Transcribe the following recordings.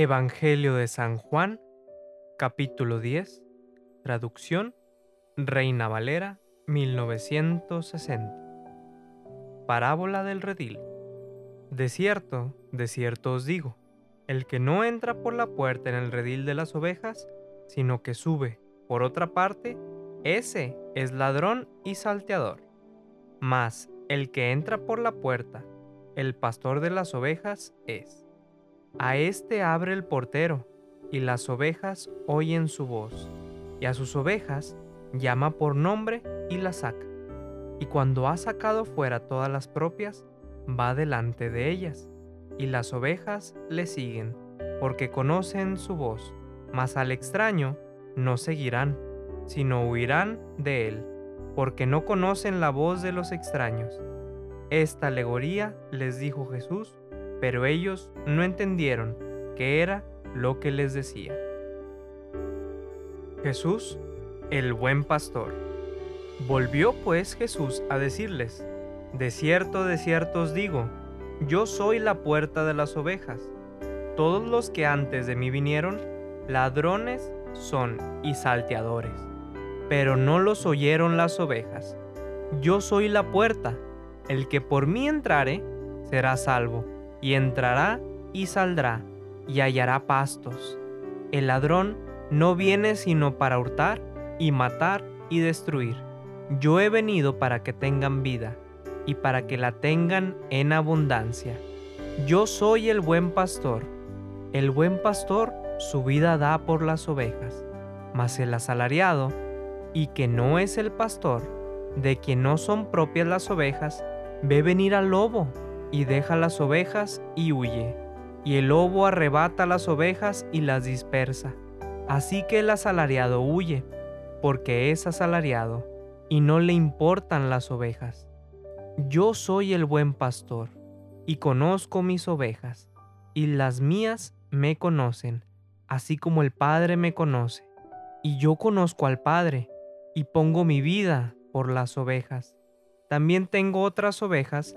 Evangelio de San Juan, capítulo 10, traducción Reina Valera 1960. Parábola del redil. De cierto, de cierto os digo, el que no entra por la puerta en el redil de las ovejas, sino que sube por otra parte, ese es ladrón y salteador. Mas el que entra por la puerta, el pastor de las ovejas es. A éste abre el portero, y las ovejas oyen su voz, y a sus ovejas llama por nombre y las saca. Y cuando ha sacado fuera todas las propias, va delante de ellas, y las ovejas le siguen, porque conocen su voz, mas al extraño no seguirán, sino huirán de él, porque no conocen la voz de los extraños. Esta alegoría les dijo Jesús pero ellos no entendieron qué era lo que les decía. Jesús, el buen pastor. Volvió pues Jesús a decirles, De cierto, de cierto os digo, yo soy la puerta de las ovejas. Todos los que antes de mí vinieron, ladrones son y salteadores, pero no los oyeron las ovejas. Yo soy la puerta, el que por mí entrare, será salvo y entrará y saldrá, y hallará pastos. El ladrón no viene sino para hurtar y matar y destruir. Yo he venido para que tengan vida, y para que la tengan en abundancia. Yo soy el buen pastor. El buen pastor su vida da por las ovejas, mas el asalariado, y que no es el pastor, de quien no son propias las ovejas, ve venir al lobo y deja las ovejas y huye. Y el lobo arrebata las ovejas y las dispersa. Así que el asalariado huye, porque es asalariado, y no le importan las ovejas. Yo soy el buen pastor, y conozco mis ovejas, y las mías me conocen, así como el Padre me conoce. Y yo conozco al Padre, y pongo mi vida por las ovejas. También tengo otras ovejas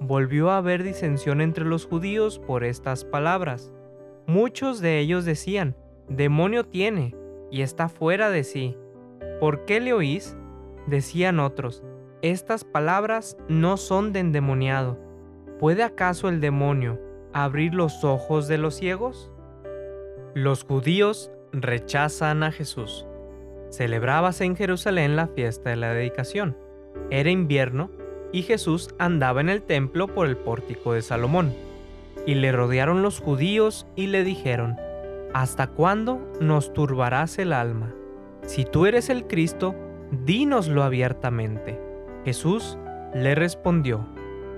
volvió a haber disensión entre los judíos por estas palabras. Muchos de ellos decían, demonio tiene y está fuera de sí. ¿Por qué le oís? Decían otros, estas palabras no son de endemoniado. ¿Puede acaso el demonio abrir los ojos de los ciegos? Los judíos rechazan a Jesús. Celebrábase en Jerusalén la fiesta de la dedicación. Era invierno y Jesús andaba en el templo por el pórtico de Salomón. Y le rodearon los judíos y le dijeron, ¿Hasta cuándo nos turbarás el alma? Si tú eres el Cristo, dínoslo abiertamente. Jesús le respondió,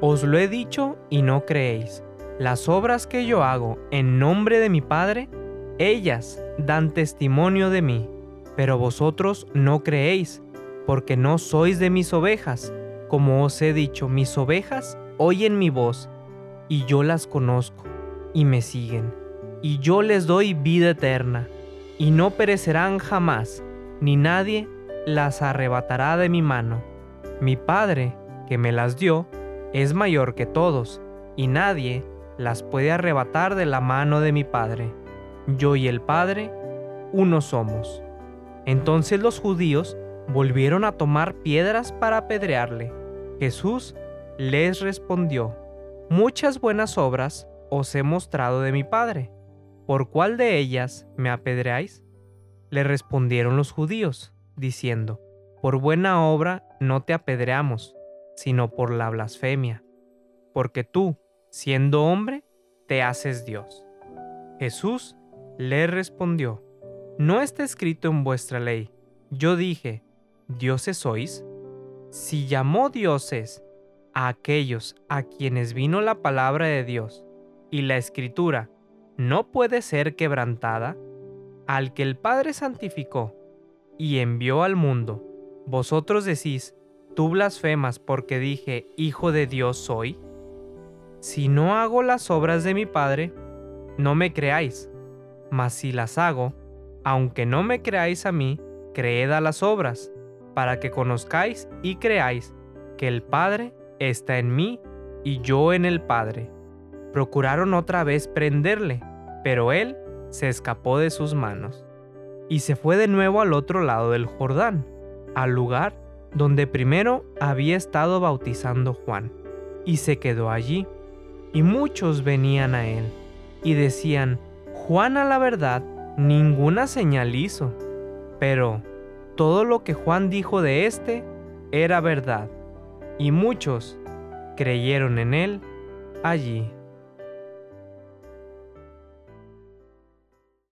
Os lo he dicho y no creéis. Las obras que yo hago en nombre de mi Padre, ellas dan testimonio de mí, pero vosotros no creéis, porque no sois de mis ovejas como os he dicho, mis ovejas oyen mi voz, y yo las conozco, y me siguen, y yo les doy vida eterna, y no perecerán jamás, ni nadie las arrebatará de mi mano. Mi Padre, que me las dio, es mayor que todos, y nadie las puede arrebatar de la mano de mi Padre. Yo y el Padre, uno somos. Entonces los judíos volvieron a tomar piedras para apedrearle. Jesús les respondió, Muchas buenas obras os he mostrado de mi Padre. ¿Por cuál de ellas me apedreáis? Le respondieron los judíos, diciendo, Por buena obra no te apedreamos, sino por la blasfemia, porque tú, siendo hombre, te haces Dios. Jesús le respondió, ¿no está escrito en vuestra ley? Yo dije, ¿dioses sois? Si llamó dioses a aquellos a quienes vino la palabra de Dios y la escritura no puede ser quebrantada, al que el Padre santificó y envió al mundo, vosotros decís, tú blasfemas porque dije, Hijo de Dios soy? Si no hago las obras de mi Padre, no me creáis, mas si las hago, aunque no me creáis a mí, creed a las obras, para que conozcáis y creáis que el Padre está en mí y yo en el Padre. Procuraron otra vez prenderle, pero él se escapó de sus manos y se fue de nuevo al otro lado del Jordán, al lugar donde primero había estado bautizando Juan, y se quedó allí. Y muchos venían a él y decían, Juan a la verdad ninguna señal hizo, pero todo lo que Juan dijo de éste era verdad, y muchos creyeron en él allí.